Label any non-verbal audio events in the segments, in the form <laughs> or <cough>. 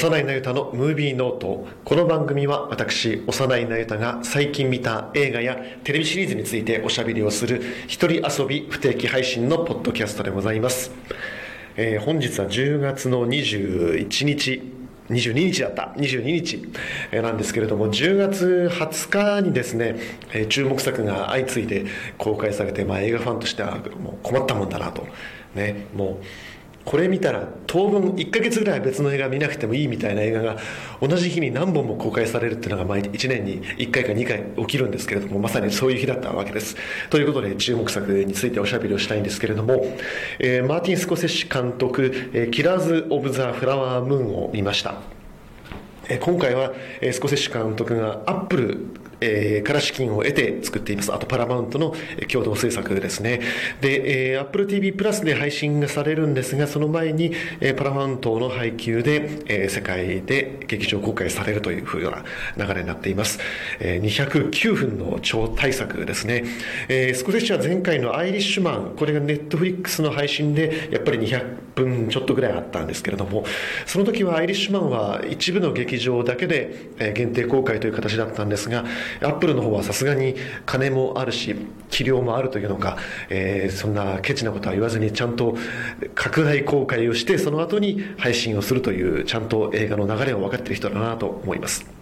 幼いなゆたのムービーノート。この番組は私幼いなゆたが最近見た映画やテレビシリーズについておしゃべりをする一人遊び不定期配信のポッドキャストでございます、えー本日は10月の21日22日だった。22日えなんですけれども10月20日にですね、え注目作が相次いで公開されて、まあ、映画ファンとしてはもう困ったもんだなと。ねもうこれ見たら当分1ヶ月ぐらい別の映画見なくてもいいみたいな映画が同じ日に何本も公開されるっていうのが毎1年に1回か2回起きるんですけれどもまさにそういう日だったわけです。ということで注目作についておしゃべりをしたいんですけれども、えーマーティン・スコセッシ監督「えーキラーズ・オブ・ザ・フラワームーン」を見ました。えー今回は、えースコセッシ監督がアップル、えーから資金を得て作っています。あとパラマウントの共同制作ですね。で、えー、Apple TV プラスで配信がされるんですが、その前に、えーパラマウントの配給で、えー世界で劇場公開されるというふうな流れになっています。えー209分の超大作ですね。えースコセッシは前回のアイリッシュマン、これがネットフリックスの配信でやっぱり200分ちょっとぐらいあったんですけれども、その時はアイリッシュマンは一部の劇場だけで限定公開という形だったんですが、アップルの方はさすがに金もあるし、器量もあるというのか、えーそんなケチなことは言わずにちゃんと拡大公開をして、その後に配信をするという、ちゃんと映画の流れを分かってる人だなと思います。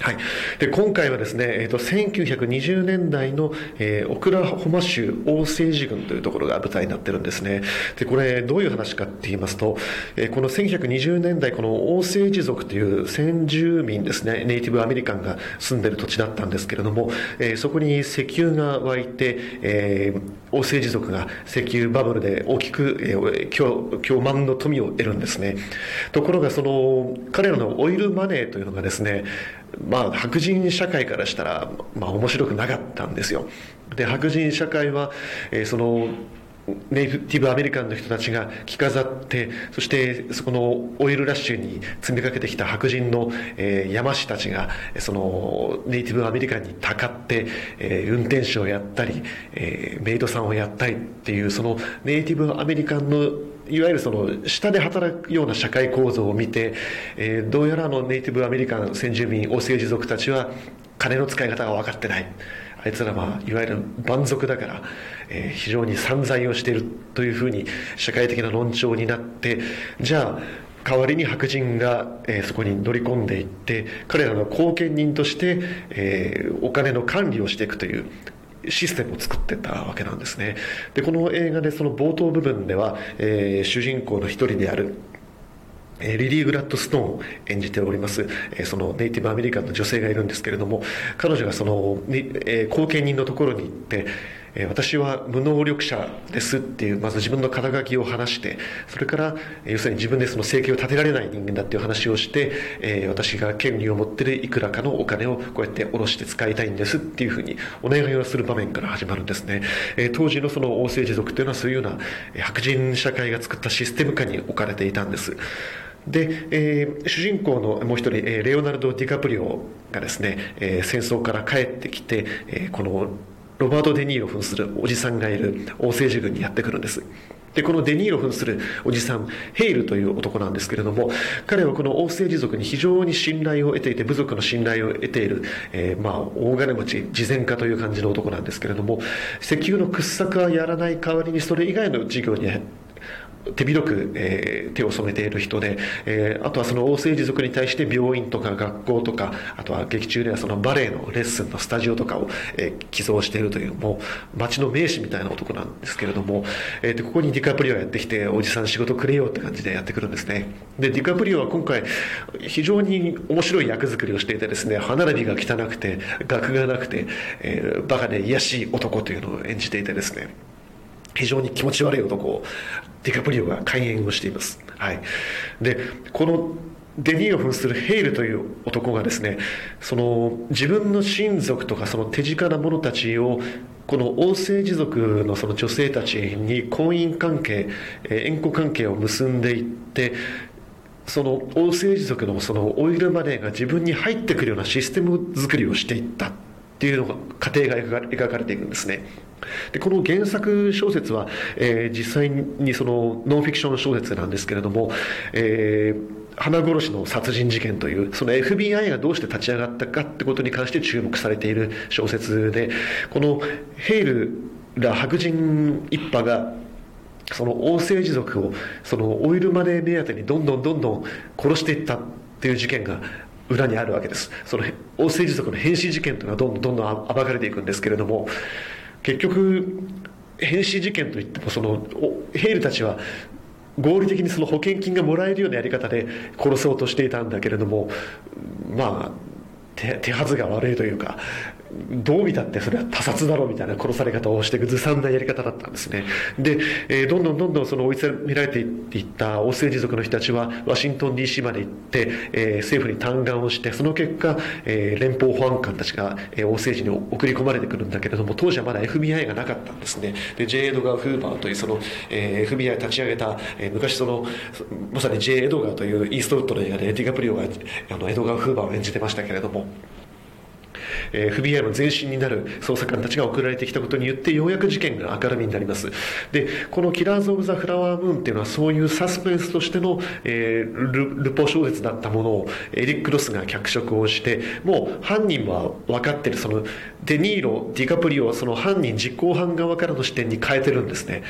はい、で今回はですね、えー、と1920年代の、えーオクラホマ州オーセージ軍というところが舞台になってるんですね。でこれどういう話かって言いますと、えーこの1920年代このオーセージ族という先住民ですねネイティブアメリカンが住んでる土地だったんですけれども、えーそこに石油が湧いて、えーオーセージ族が石油バブルで大きく、えー強強満の富を得るんですね。ところがその彼らのオイルマネーというのがですねまあ、白人社会からしたら、まあ、面白くなかったんですよ。で白人社会は、えーそのネイティブアメリカンの人たちが着飾ってそしてそこのオイルラッシュに積みかけてきた白人の、えー山師たちがそのネイティブアメリカンにたかって、えー運転手をやったり、えーメイドさんをやったりっていうそのネイティブアメリカンのいわゆるその下で働くような社会構造を見て、えーどうやらのネイティブアメリカン先住民オセージ族たちは金の使い方が分かってない。あいつらはいわゆる蛮族だから、えー非常に散財をしているというふうに社会的な論調になってじゃあ代わりに白人が、えーそこに乗り込んでいって彼らの後見人として、えーお金の管理をしていくというシステムを作ってたわけなんですね。でこの映画でその冒頭部分では、えー主人公の一人であるリリー・グラッドストーンを演じております、そのネイティブアメリカンの女性がいるんですけれども彼女がその、え後見人のところに行ってえ私は無能力者ですっていうまず自分の肩書きを話してそれからえ要するに自分でその生計を立てられない人間だっていう話をして、え私が権利を持ってるいくらかのお金をこうやって下ろして使いたいんですっていうふうにお願いをする場面から始まるんですね、え当時のその王政治族というのはそういうようなえ白人社会が作ったシステム下に置かれていたんです。で、えー主人公のもう一人、えレオナルド・ディカプリオがですね、え戦争から帰ってきて、えこのロバート・デ・ニーロ扮するおじさんがいる王政治軍にやってくるんです。でこのデ・ニーロ扮するおじさんヘイルという男なんですけれども彼はこの王政治族に非常に信頼を得ていて部族の信頼を得ている、えーまあ大金持ち慈善家という感じの男なんですけれども石油の掘削はやらない代わりにそれ以外の事業に手広く、えー手を染めている人で、えーあとはその王政治族に対して病院とか学校とかあとは劇中ではそのバレエのレッスンのスタジオとかを、えー寄贈しているというもう町の名士みたいな男なんですけれども、えーでここにディカプリオがやってきておじさん仕事くれよって感じでやってくるんですね。でディカプリオは今回非常に面白い役作りをしていてですね歯並びが汚くて学がなくて、えーバカで癒やしい男というのを演じていてですね非常に気持ち悪い男ディカプリオが開演をしています、はい、でこのデニーを扮するヘイルという男がですねその自分の親族とかその手近な者たちをこの王政治族のその女性たちに婚姻関係縁故関係を結んでいってその王政治族のそのオイルマネーが自分に入ってくるようなシステム作りをしていった。っていうのが過程が描かれていくんですね。でこの原作小説は、えー、実際にそのノンフィクション小説なんですけれども、えー花殺しの殺人事件というその FBI がどうして立ち上がったかってことに関して注目されている小説でこのヘイルら白人一派がその王政治族をそのオイルマネー目当てにどんどんどんどん殺していったっていう事件が裏にあるわけです。その王政治族の変死事件というのはどんどんどんどん暴かれていくんですけれども結局変死事件といってもそのヘイルたちは合理的にその保険金がもらえるようなやり方で殺そうとしていたんだけれどもまあ手はずが悪いというかどう見たってそれは他殺だろうみたいな殺され方をしていくずさんなやり方だったんですねで、えー、どんどんどんどんその追い詰められていった王政治族の人たちはワシントン DC まで行って、えー、政府に嘆願をしてその結果、えー、連邦保安官たちが、えー、王政治に送り込まれてくるんだけれども当時はまだ FBI がなかったんですねで J. エドガー・フーバーというその、えー、FBI 立ち上げた、えー、昔そのまさに J. エドガーというイーストウッドの映画でディカプリオがあのエドガー・フーバーを演じてましたけれどもえー、FBI の前身になる捜査官たちが送られてきたことによってようやく事件が明るみになります。でこの「キラーズ・オブ・ザ・フラワームーン」っていうのはそういうサスペンスとしての、えー、ルルポ小説だったものをエリック・ロスが脚色をしてもう犯人は分かってる。そのデ・ニーロディカプリオはその犯人実行犯側からの視点に変えてるんですね。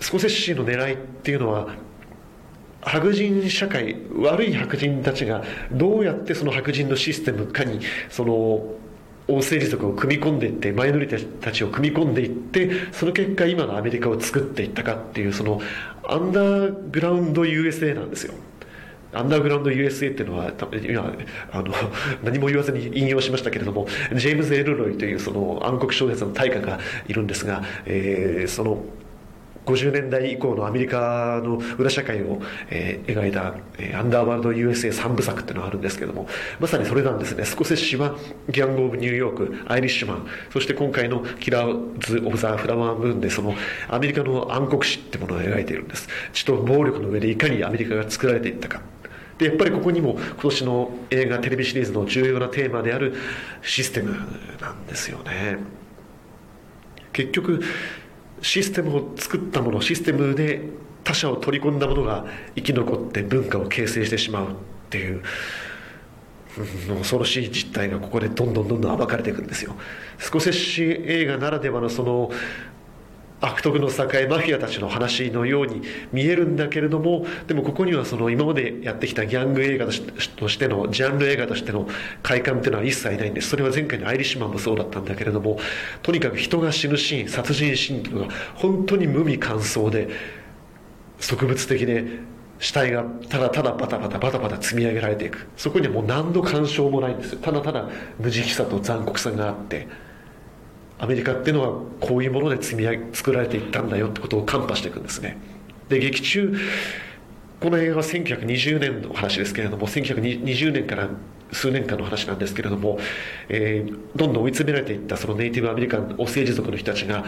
スコセッシの狙いっていうのは白人社会悪い白人たちがどうやってその白人のシステムかにその王政治族を組み込んでいってマイノリティたちを組み込んでいってその結果今のアメリカを作っていったかっていうそのアンダーグラウンド USA なんですよ。アンダーグラウンド USA っていうのは今あの何も言わずに引用しましたけれどもジェームズ・エルロイというその暗黒小説の大家がいるんですが、えー、その50年代以降のアメリカの裏社会を、えー、描いた、えー、アンダーワールド USA3 部作っていうのがあるんですけどもまさにそれなんですね。スコセッシュはギャング・オブ・ニューヨークアイリッシュマンそして今回のキラーズ・オブ・ザ・フラワームーンでそのアメリカの暗黒史ってものを描いているんです。血と暴力の上でいかにアメリカが作られていったか。でやっぱりここにも今年の映画テレビシリーズの重要なテーマであるシステムなんですよね。結局システムを作ったものシステムで他者を取り込んだものが生き残って文化を形成してしまうっていう恐ろしい実態がここでどんどんどんどん暴かれていくんですよ。スコセッシ映画ならではのその悪徳の栄マフィアたちの話のように見えるんだけれどもでもここにはその今までやってきたギャング映画としてのジャンル映画としての快感っていうのは一切ないんです。それは前回のアイリッシュマンもそうだったんだけれどもとにかく人が死ぬシーン殺人シーンというのが本当に無味乾燥で植物的で死体がただただバタバタバタバタ積み上げられていく。そこにはもう何の干渉もないんですただただ無慈悲さと残酷さがあってアメリカっていうのはこういうもので積み上げ作られていったんだよってことをカンパしていくんですね。で劇中この映画は1920年の話ですけれども1920年から数年間の話なんですけれども、えー、どんどん追い詰められていったそのネイティブアメリカンお政治族の人たちが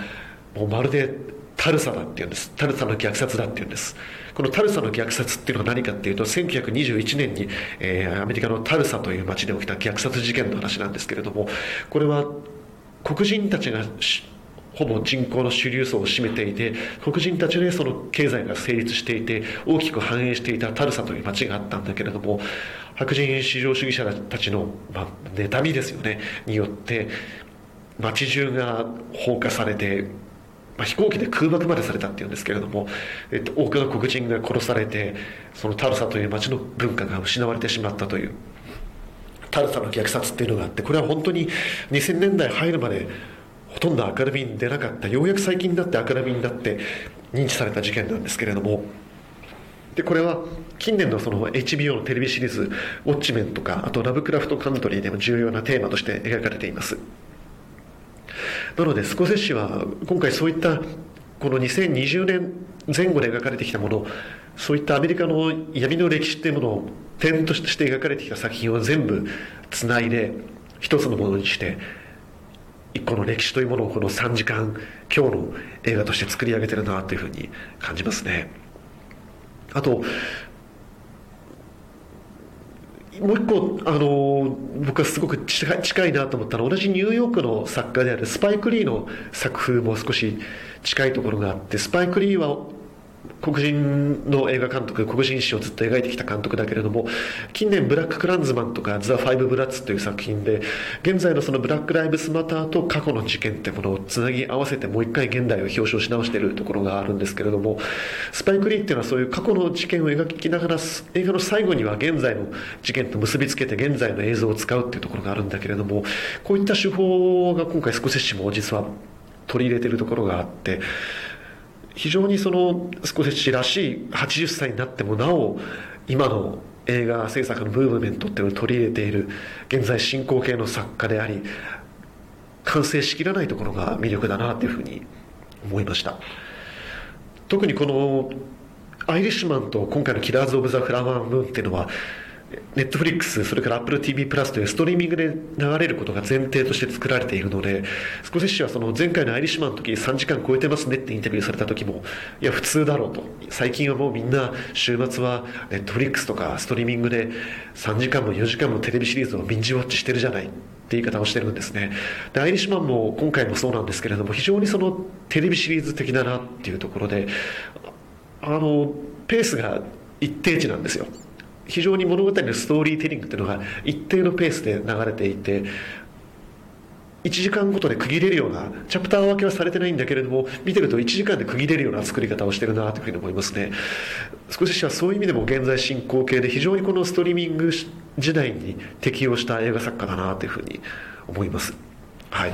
もうまるでタルサだっていうんです。タルサの虐殺だっていうんです。このタルサの虐殺っていうのは何かっていうと1921年に、えー、アメリカのタルサという町で起きた虐殺事件の話なんですけれどもこれは黒人たちがほぼ人口の主流層を占めていて黒人たちでその経済が成立していて大きく繁栄していたタルサという町があったんだけれども白人至上主義者たちの、まあ、妬みですよねによって町中が放火されて、まあ、飛行機で空爆までされたっていうんですけれども、えっと、多くの黒人が殺されてそのタルサという町の文化が失われてしまったという。タルタの虐殺っていうのがあってこれは本当に2000年代入るまでほとんど明るみに出なかった。ようやく最近になって明るみになって認知された事件なんですけれども。でこれは近年のその HBO のテレビシリーズ「ウォッチメン」とかあと「ラブクラフトカントリー」でも重要なテーマとして描かれています。なのでスコセッシは今回そういったこの2020年前後で描かれてきたものそういったアメリカの闇の歴史っていうものを点として描かれてきた作品を全部つないで一つのものにして一個の歴史というものをこの3時間今日の映画として作り上げてるなというふうに感じますね。あともう一個あの僕はすごく近いなと思ったのは同じニューヨークの作家であるスパイク・リーの作風も少し近いところがあってスパイク・リーは黒人の映画監督黒人史をずっと描いてきた監督だけれども近年「ブラック・クランズマン」とか「ザ・ファイブ・ブラッツ」という作品で現在のそのブラック・ライブスマターと過去の事件ってものをつなぎ合わせてもう一回現代を表彰し直しているところがあるんですけれどもスパイク・リーっていうのはそういう過去の事件を描きながら映画の最後には現在の事件と結びつけて現在の映像を使うっていうところがあるんだけれどもこういった手法が今回スコセッシも実は取り入れてるところがあって非常にそのスコセッシらしい80歳になってもなお今の映画制作のムーブメントっていうのを取り入れている現在進行形の作家であり完成しきらないところが魅力だなというふうに思いました。特にこのアイリッシュマンと今回のキラーズ・オブ・ザ・フラワームーンっていうのはネットフリックス、それから Apple TV プラスというストリーミングで流れることが前提として作られているので、スコセッシはその前回のアイリッシュマンの時3時間超えてますねってインタビューされた時も、いや、普通だろうと。最近はもうみんな週末はネットフリックスとかストリーミングで3時間も4時間もテレビシリーズをビンジウォッチしてるじゃないって言い方をしてるんですね。で、アイリッシュマンも今回もそうなんですけれども、非常にそのテレビシリーズ的だなっていうところで、あの、ペースが一定値なんですよ。非常に物語のストーリーテリングっていうのが一定のペースで流れていて1時間ごとで区切れるようなチャプター分けはされてないんだけれども見てると1時間で区切れるような作り方をしてるなというふうに思いますね。少しはそういう意味でも現在進行形で非常にこのストリーミング時代に適応した映画作家だなというふうに思います。はい。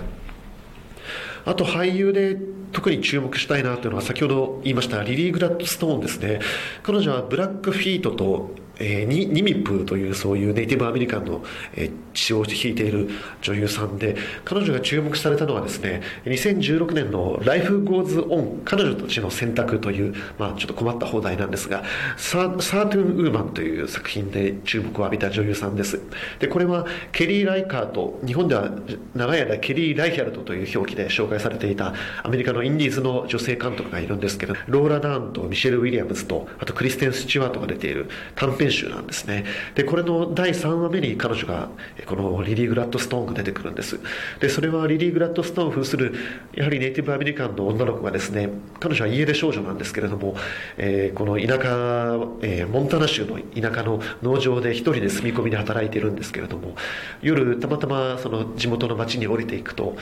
あと俳優で特に注目したいなというのは先ほど言いましたリリー・グラッドストーンですね。彼女はブラックフィートとえー、ニニミップというそういうネイティブアメリカンの、えー、血を引いている女優さんで彼女が注目されたのはですね2016年の「Life Goes On 彼女たちの選択」という、まあ、ちょっと困った放題なんですがササートゥン・ウーマンという作品で注目を浴びた女優さんです。でこれはケリー・ライカーと日本では長い間ケリー・ライヒャルトという表記で紹介されていたアメリカのインディーズの女性監督がいるんですけどローラ・ダーンとミシェル・ウィリアムズとあとクリステン・スチュワートが出ている短編集なんですね。でこれの第3話目に彼女がこのリリー・グラッドストーンが出てくるんです。でそれはリリー・グラッドストーンを扮するやはりネイティブアメリカンの女の子がですね彼女は家出少女なんですけれども、えー、この田舎、えー、モンタナ州の田舎の農場で一人で住み込みで働いているんですけれども夜たまたまその地元の町に降りていくと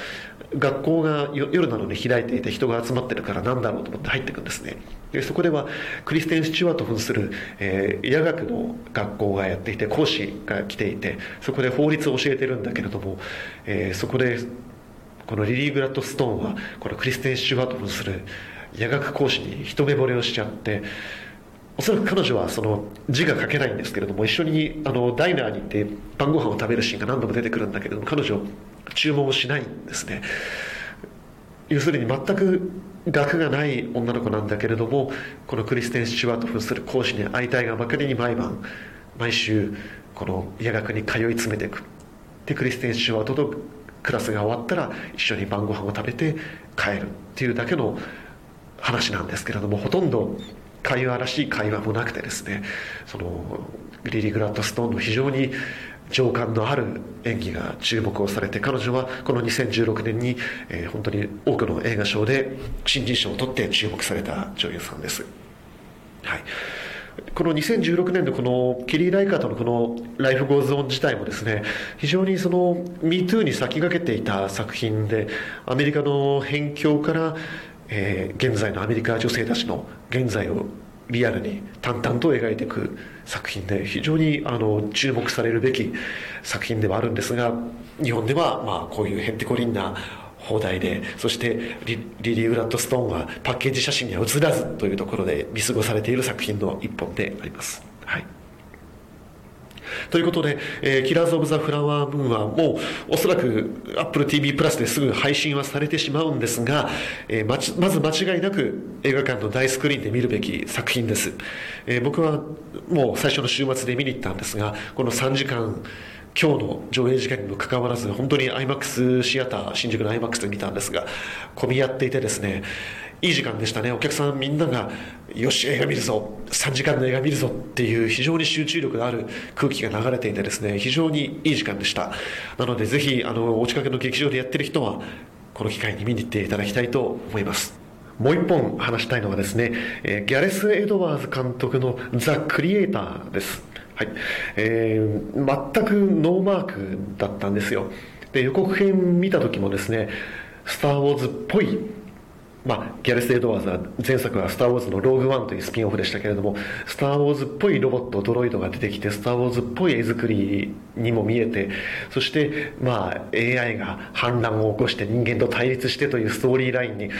学校が夜なのに開いていて人が集まってるから何だろうと思って入っていくんですね。でそこではクリステン・スチュワート扮する、えー、夜学の学校がやっていて講師が来ていてそこで法律を教えてるんだけれども、えー、そこでこのリリー・グラッドストーンはこのクリステン・スチュワート扮する夜学講師に一目惚れをしちゃっておそらく彼女はその字が書けないんですけれども一緒にあのダイナーに行って晩ご飯を食べるシーンが何度も出てくるんだけれども彼女注文をしないんですね。要するに全く学がない女の子なんだけれどもこのクリステン・スチュワート扮する講師に会いたいがばかりに毎晩毎週この夜学に通い詰めていく。でクリステン・スチュワートとクラスが終わったら一緒に晩ご飯を食べて帰るっていうだけの話なんですけれどもほとんど会話らしい会話もなくてですねそのリリー・グラッドストーンの非常に情感のある演技が注目をされて彼女はこの2016年に、えー、本当に多くの映画賞で新人賞を取って注目された女優さんです、はい、この2016年のこのケリー・ライカーとのこの「ライフ・ゴーズ・オン」自体もですね非常にその MeToo に先駆けていた作品でアメリカの辺境から、えー、現在のアメリカ女性たちの現在をリアルに淡々と描いていく作品で非常にあの注目されるべき作品ではあるんですが日本ではまあこういうへんてこりんな放題でそしてリリー・グラットストーンはパッケージ写真には写らずというところで見過ごされている作品の一本であります。はいということで、えー、キラーズ・オブ・ザ・フラワームーンはもうおそらく Apple TV プラスですぐ配信はされてしまうんですが、えー、ままず間違いなく映画館の大スクリーンで見るべき作品です、えー、僕はもう最初の週末で見に行ったんですがこの3時間今日の上映時間にもかかわらず本当に IMAX シアター新宿の IMAX で見たんですが混み合っていてですねいい時間でしたね。お客さんみんながよし映画見るぞ。3時間の映画見るぞっていう非常に集中力のある空気が流れていてですね非常にいい時間でした。なのでぜひあのお近くの劇場でやってる人はこの機会に見に行っていただきたいと思います。もう一本話したいのはですね、え、ギャレス・エドワーズ監督のザ・クリエイターです。はい、えー、全くノーマークだったんですよ。で予告編見た時もですね「スター・ウォーズ」っぽいまあ、ギャレス・エドワーズは前作は「スター・ウォーズ」の「ローグ・ワン」というスピンオフでしたけれども「スター・ウォーズ」っぽいロボットドロイドが出てきて「スター・ウォーズ」っぽい絵作りにも見えてそして、まあ、AI が反乱を起こして人間と対立してというストーリーラインに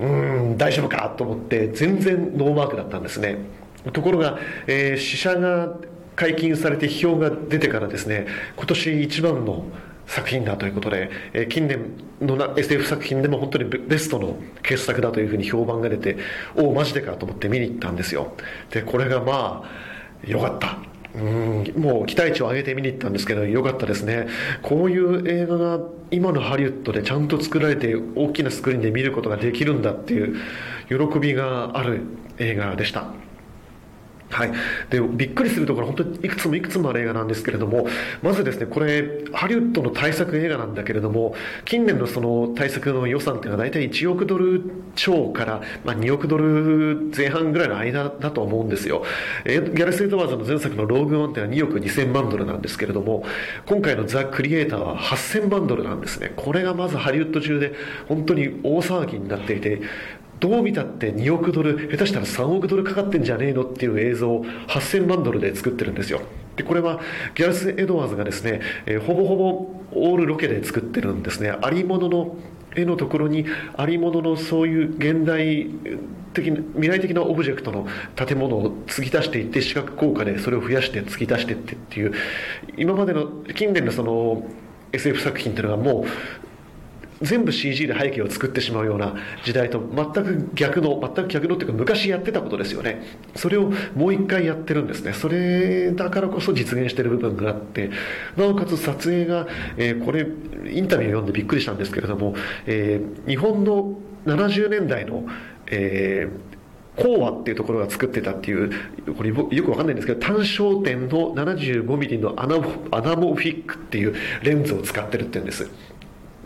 うん大丈夫かと思って全然ノーマークだったんですね。ところが、えー、死者が解禁されて批評が出てからですね今年一番の作品だということで、え、近年の SF 作品でも本当にベストの傑作だというふうに評判が出ておおマジでかと思って見に行ったんですよ。でこれがまあよかった。うんもう期待値を上げて見に行ったんですけどよかったですね。こういう映画が今のハリウッドでちゃんと作られて大きなスクリーンで見ることができるんだっていう喜びがある映画でした。はい、でびっくりするところ本当にいくつもいくつもある映画なんですけれどもまずですねこれハリウッドの大作映画なんだけれども近年のその大作の予算っていうのは大体1億ドル超から、まあ、2億ドル前半ぐらいの間だと思うんですよ。えギャレス・エドワーズの前作の「ローグ・ワン」っていうのは2億2000万ドルなんですけれども今回の「ザ・クリエイター」は8000万ドルなんですね。これがまずハリウッド中で本当に大騒ぎになっていてどう見たって2億ドル下手したら3億ドルかかってんじゃねえのっていう映像を8000万ドルで作ってるんですよ。でこれはギャラス・エドワーズがですね、えー、ほぼほぼオールロケで作ってるんですね。ありものの絵のところにありもののそういう現代的な未来的なオブジェクトの建物を継ぎ足していって視覚効果でそれを増やして継ぎ足していってっていう今までの近年のその SF 作品っていうのがもう全部 CG で背景を作ってしまうような時代と全く逆の全く逆のっていうか昔やってたことですよね。それをもう一回やってるんですね。それだからこそ実現してる部分があってなおかつ撮影が、えー、これインタビューを読んでびっくりしたんですけれども、えー、日本の70年代の、えーコ和っていうところが作ってたっていうこれよくわかんないんですけど単焦点の 75mm のアナアナモフィックっていうレンズを使ってるっていうんです。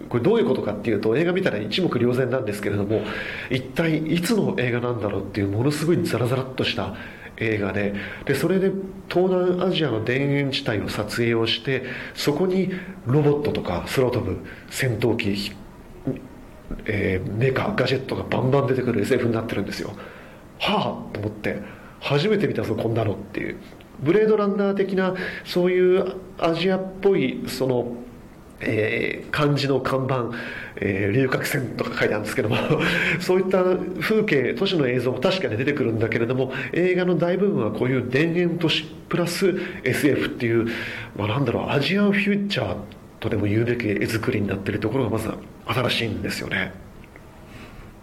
これどういうことかっていうと映画見たら一目瞭然なんですけれども一体いつの映画なんだろうっていうものすごいザラザラっとした映画ででそれで東南アジアの田園地帯を撮影をしてそこにロボットとか空飛ぶ戦闘機、えー、メカガジェットがバンバン出てくる SF になってるんですよ。はあと思って初めて見たぞこんなのっていう。ブレードランナー的なそういうアジアっぽいそのえー、漢字の看板、えー、龍角線とか書いてあるんですけども <laughs> そういった風景都市の映像も確かに出てくるんだけれども映画の大部分はこういう田園都市プラス SF っていう、まあ、なんだろうアジアンフューチャーとでも言うべき絵作りになってるところがまず新しいんですよね。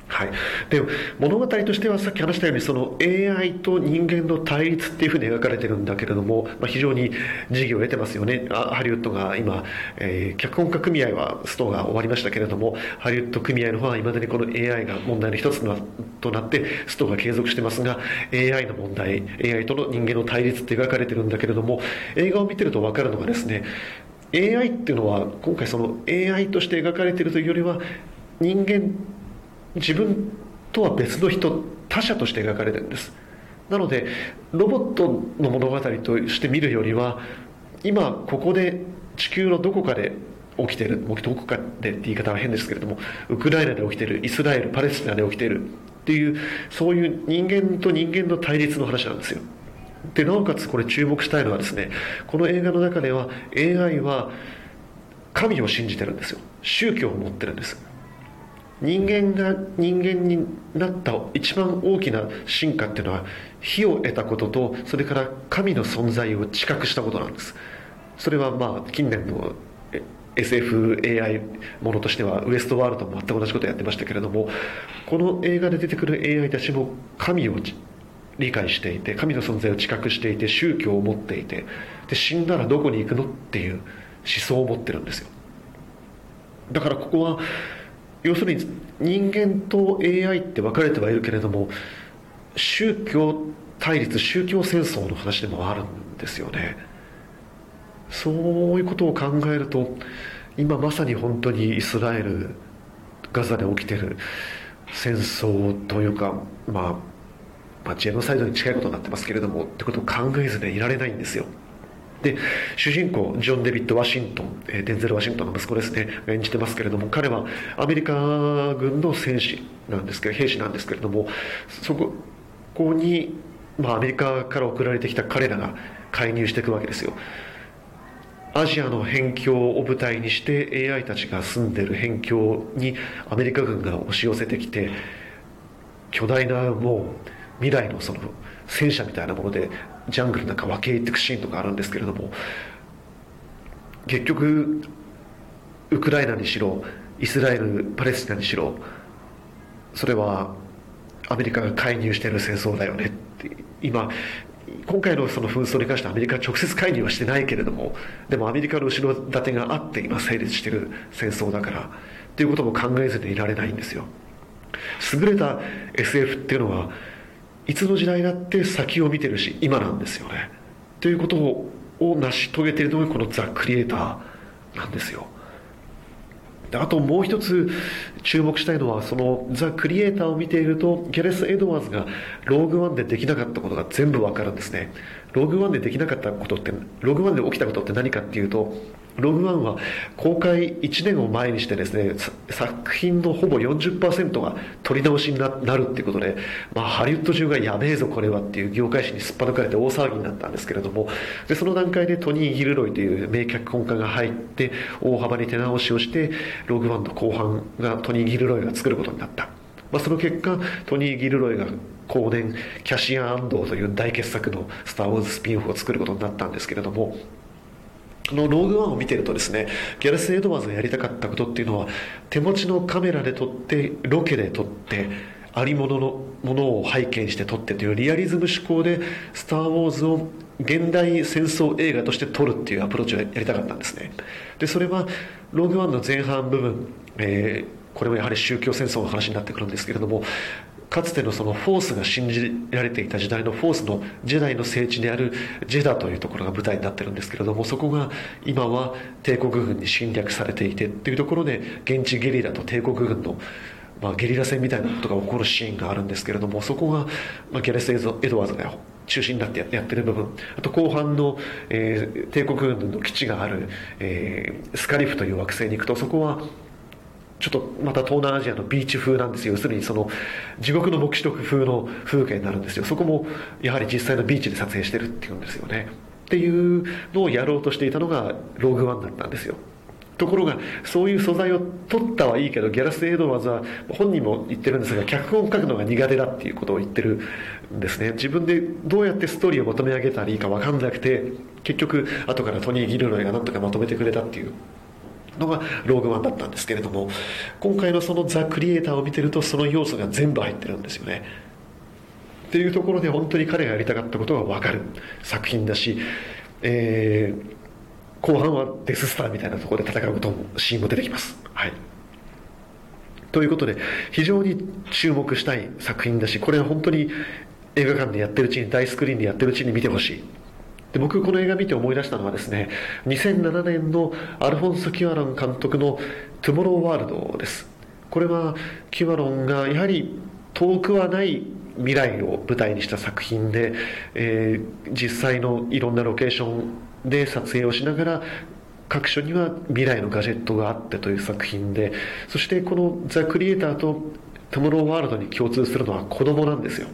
はい、で物語としてはさっき話したようにその AI と人間の対立っていうふうに描かれてるんだけれども、まあ、非常に事業を得てますよね。ハリウッドが今、えー、脚本家組合はストが終わりましたけれどもハリウッド組合の方はいまだにこの AI が問題の一つとなってストが継続してますが AI の問題 AI との人間の対立って描かれてるんだけれども映画を見てると分かるのがですね AI っていうのは今回その AI として描かれてるというよりは人間自分とは別の人他者として描かれてるんです。なのでロボットの物語として見るよりは今ここで地球のどこかで起きてるどこかでって言い方は変ですけれどもウクライナで起きてるイスラエルパレスチナで起きてるっていうそういう人間と人間の対立の話なんですよ。でなおかつこれ注目したいのはですねこの映画の中では AI は神を信じてるんですよ。宗教を持ってるんです。人間が人間になった一番大きな進化っていうのは火を得たこととそれから神の存在を知覚したことなんです。それはまあ近年の SFAI ものとしてはウエストワールドも全く同じことをやってましたけれどもこの映画で出てくる AI たちも神を理解していて神の存在を知覚していて宗教を持っていてで死んだらどこに行くのっていう思想を持ってるんですよ。だからここは要するに人間と AI って分かれてはいるけれども宗教対立宗教戦争の話でもあるんですよね。そういうことを考えると今まさに本当にイスラエルガザで起きてる戦争というか、まあ、まあジェノサイドに近いことになってますけれどもってことを考えずにいられないんですよ。で主人公ジョン・デビッド・ワシントン、えデンゼル・ワシントンの息子ですね演じてますけれども彼はアメリカ軍の戦士なんですけど兵士なんですけれどもそこに、まあ、アメリカから送られてきた彼らが介入していくわけですよ。アジアの辺境を舞台にして AI たちが住んでる辺境にアメリカ軍が押し寄せてきて巨大なもう未来のその戦車みたいなものでジャングルなんか分け入っていくシーンとかあるんですけれども結局ウクライナにしろイスラエルパレスチナにしろそれはアメリカが介入している戦争だよねって今今回のその紛争に関してアメリカは直接介入はしてないけれどもでもアメリカの後ろ盾があって今成立している戦争だからっていうことも考えずにいられないんですよ。優れた SF っていうのはいつの時代だって先を見てるし今なんですよね。ということを成し遂げているのがこのザ・クリエイターなんですよ。あともう一つ注目したいのはそのザ・クリエイターを見ているとギャレス・エドワーズがローグワンでできなかったことが全部わかるんですね。ローグワンでできなかったことってローグワンで起きたことって何かっていうとログワンは公開1年を前にしてですね作品のほぼ40%が取り直しになるっていうことで、まあ、ハリウッド中がやべえぞこれはっていう業界誌にすっぱ抜かれて大騒ぎになったんですけれどもでその段階でトニー・ギルロイという名脚本家が入って大幅に手直しをしてログワンの後半がトニー・ギルロイが作ることになった、まあ、その結果トニー・ギルロイが後年キャシアン・アンドーという大傑作の「スター・ウォーズ」スピンオフを作ることになったんですけれどものローグワンを見てるとですねギャレス・エドワーズがやりたかったことっていうのは手持ちのカメラで撮ってロケで撮ってありもののものを背景にして撮ってというリアリズム志向で「スター・ウォーズ」を現代戦争映画として撮るっていうアプローチをやりたかったんですね。でそれはローグワンの前半部分、えー、これもやはり宗教戦争の話になってくるんですけれどもかつてのそのフォースが信じられていた時代のフォースのジェダイの聖地であるジェダというところが舞台になってるんですけれどもそこが今は帝国軍に侵略されていてっていうところで現地ゲリラと帝国軍のまあ、ゲリラ戦みたいなことが起こるシーンがあるんですけれどもそこが、まあ、ギャレス・エドワーズが中心になってやってる部分。あと後半の、えー、帝国軍の基地がある、えー、スカリフという惑星に行くとそこはちょっとまた東南アジアのビーチ風なんですよ。要するにその地獄の黙示録風の風景になるんですよ。そこもやはり実際のビーチで撮影してるっていうんですよね。っていうのをやろうとしていたのがローグワンだったんですよ。ところがそういう素材を取ったはいいけどギャラス・エドワーズは本人も言ってるんですが脚本を書くのが苦手だっていうことを言ってるんですね。自分でどうやってストーリーをまとめ上げたらいいか分かんなくて結局後からトニー・ギルロイがなんとかまとめてくれたっていうのがローグワンだったんですけれども今回のそのザ・クリエイターを見てるとその要素が全部入ってるんですよね。っていうところで本当に彼がやりたかったことが分かる。作品だし、えー、後半はデススターみたいなところで戦うこともシーンも出てきます。はい。ということで非常に注目したい作品だしこれは本当に映画館でやってるうちに大スクリーンでやってるうちに見てほしい。で僕この映画見て思い出したのはですね2007年のアルフォンソ・キュアロン監督の「トゥモローワールド」です。これはキュアロンがやはり遠くはない未来を舞台にした作品で、えー、実際のいろんなロケーションで撮影をしながら各所には未来のガジェットがあってという作品でそしてこの「ザ・クリエイター」と「トゥモローワールド」に共通するのは子供なんですよ。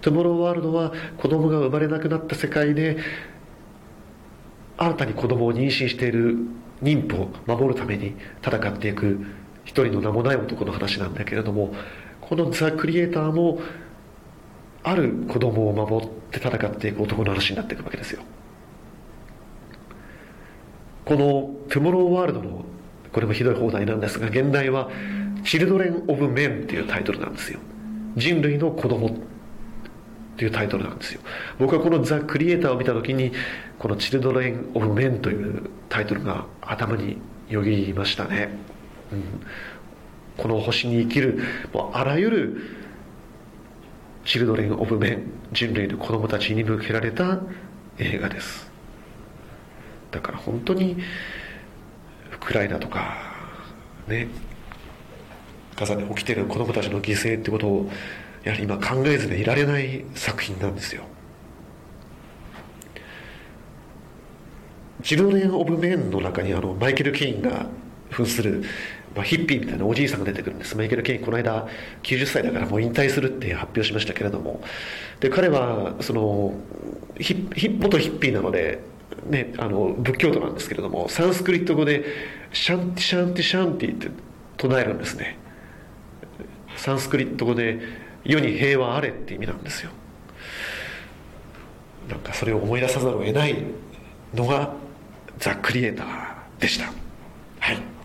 トゥモローワールドは子供が生まれなくなった世界で新たに子供を妊娠している妊婦を守るために戦っていく一人の名もない男の話なんだけれどもこのザ・クリエイターもある子供を守って戦っていく男の話になっていくわけですよ。この「トゥモローワールド」のこれもひどい放題なんですが現代は「チルドレン・オブ・メン」っていうタイトルなんですよ。人類の子供。っていうタイトルなんですよ。僕はこの「ザ・クリエイター」を見た時にこの「チルドレン・オブ・メン」というタイトルが頭によぎりましたね、うん、この星に生きるもうあらゆるチルドレン・オブ・メン人類の子供たちに向けられた映画です。だから本当にウクライナとかねガザで起きてる子供たちの犠牲ってことをやはり今考えずにいられない作品なんですよ。Children of Men の中にあのマイケル・ケインが扮する、まあ、ヒッピーみたいなおじいさんが出てくるんです。マイケル・ケインこの間90歳だからもう引退するって発表しましたけれども。で彼はそのヒッ元ヒッピーなので、ね、あの仏教徒なんですけれどもサンスクリット語でシャンティシャンティシャンティって唱えるんですね。サンスクリット語で世に平和あれって意味なんですよ。なんかそれを思い出さざるを得ないのがザ・クリエイターでした。はい。